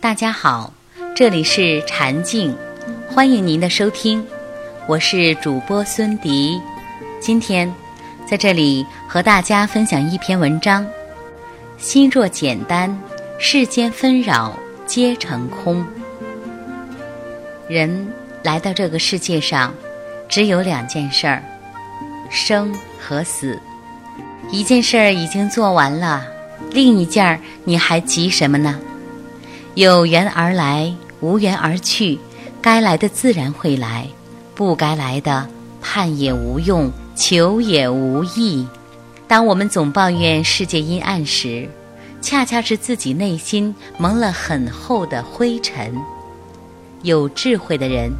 大家好，这里是禅静，欢迎您的收听，我是主播孙迪。今天在这里和大家分享一篇文章：心若简单，世间纷扰皆成空。人来到这个世界上，只有两件事儿：生和死。一件事儿已经做完了，另一件儿你还急什么呢？有缘而来，无缘而去，该来的自然会来，不该来的盼也无用，求也无益。当我们总抱怨世界阴暗时，恰恰是自己内心蒙了很厚的灰尘。有智慧的人，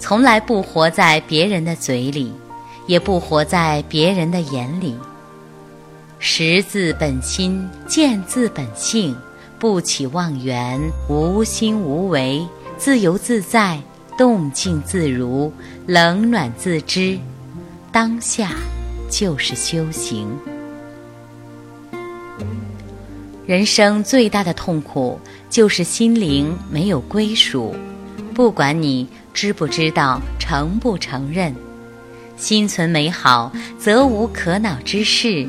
从来不活在别人的嘴里，也不活在别人的眼里。识字本心，见字本性。不起妄缘，无心无为，自由自在，动静自如，冷暖自知，当下就是修行。人生最大的痛苦就是心灵没有归属，不管你知不知道，承不承认，心存美好，则无可恼之事。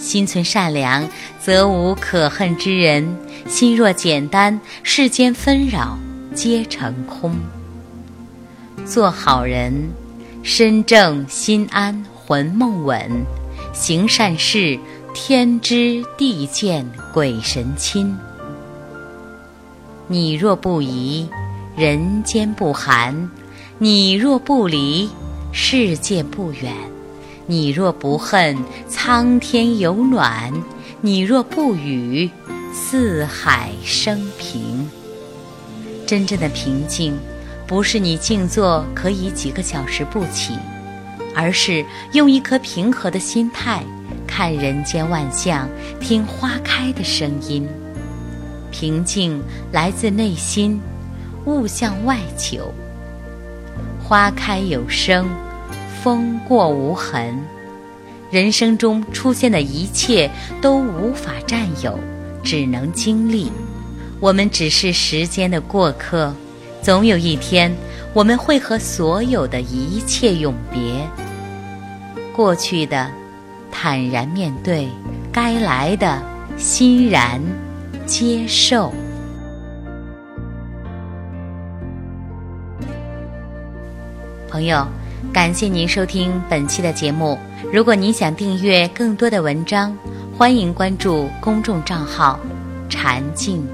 心存善良，则无可恨之人；心若简单，世间纷扰皆成空。做好人，身正心安，魂梦稳；行善事，天知地见，鬼神亲。你若不疑，人间不寒；你若不离，世界不远。你若不恨，苍天有暖；你若不语，四海升平。真正的平静，不是你静坐可以几个小时不起，而是用一颗平和的心态看人间万象，听花开的声音。平静来自内心，勿向外求。花开有声。风过无痕，人生中出现的一切都无法占有，只能经历。我们只是时间的过客，总有一天我们会和所有的一切永别。过去的，坦然面对；该来的，欣然接受。朋友。感谢您收听本期的节目。如果您想订阅更多的文章，欢迎关注公众账号“禅静”。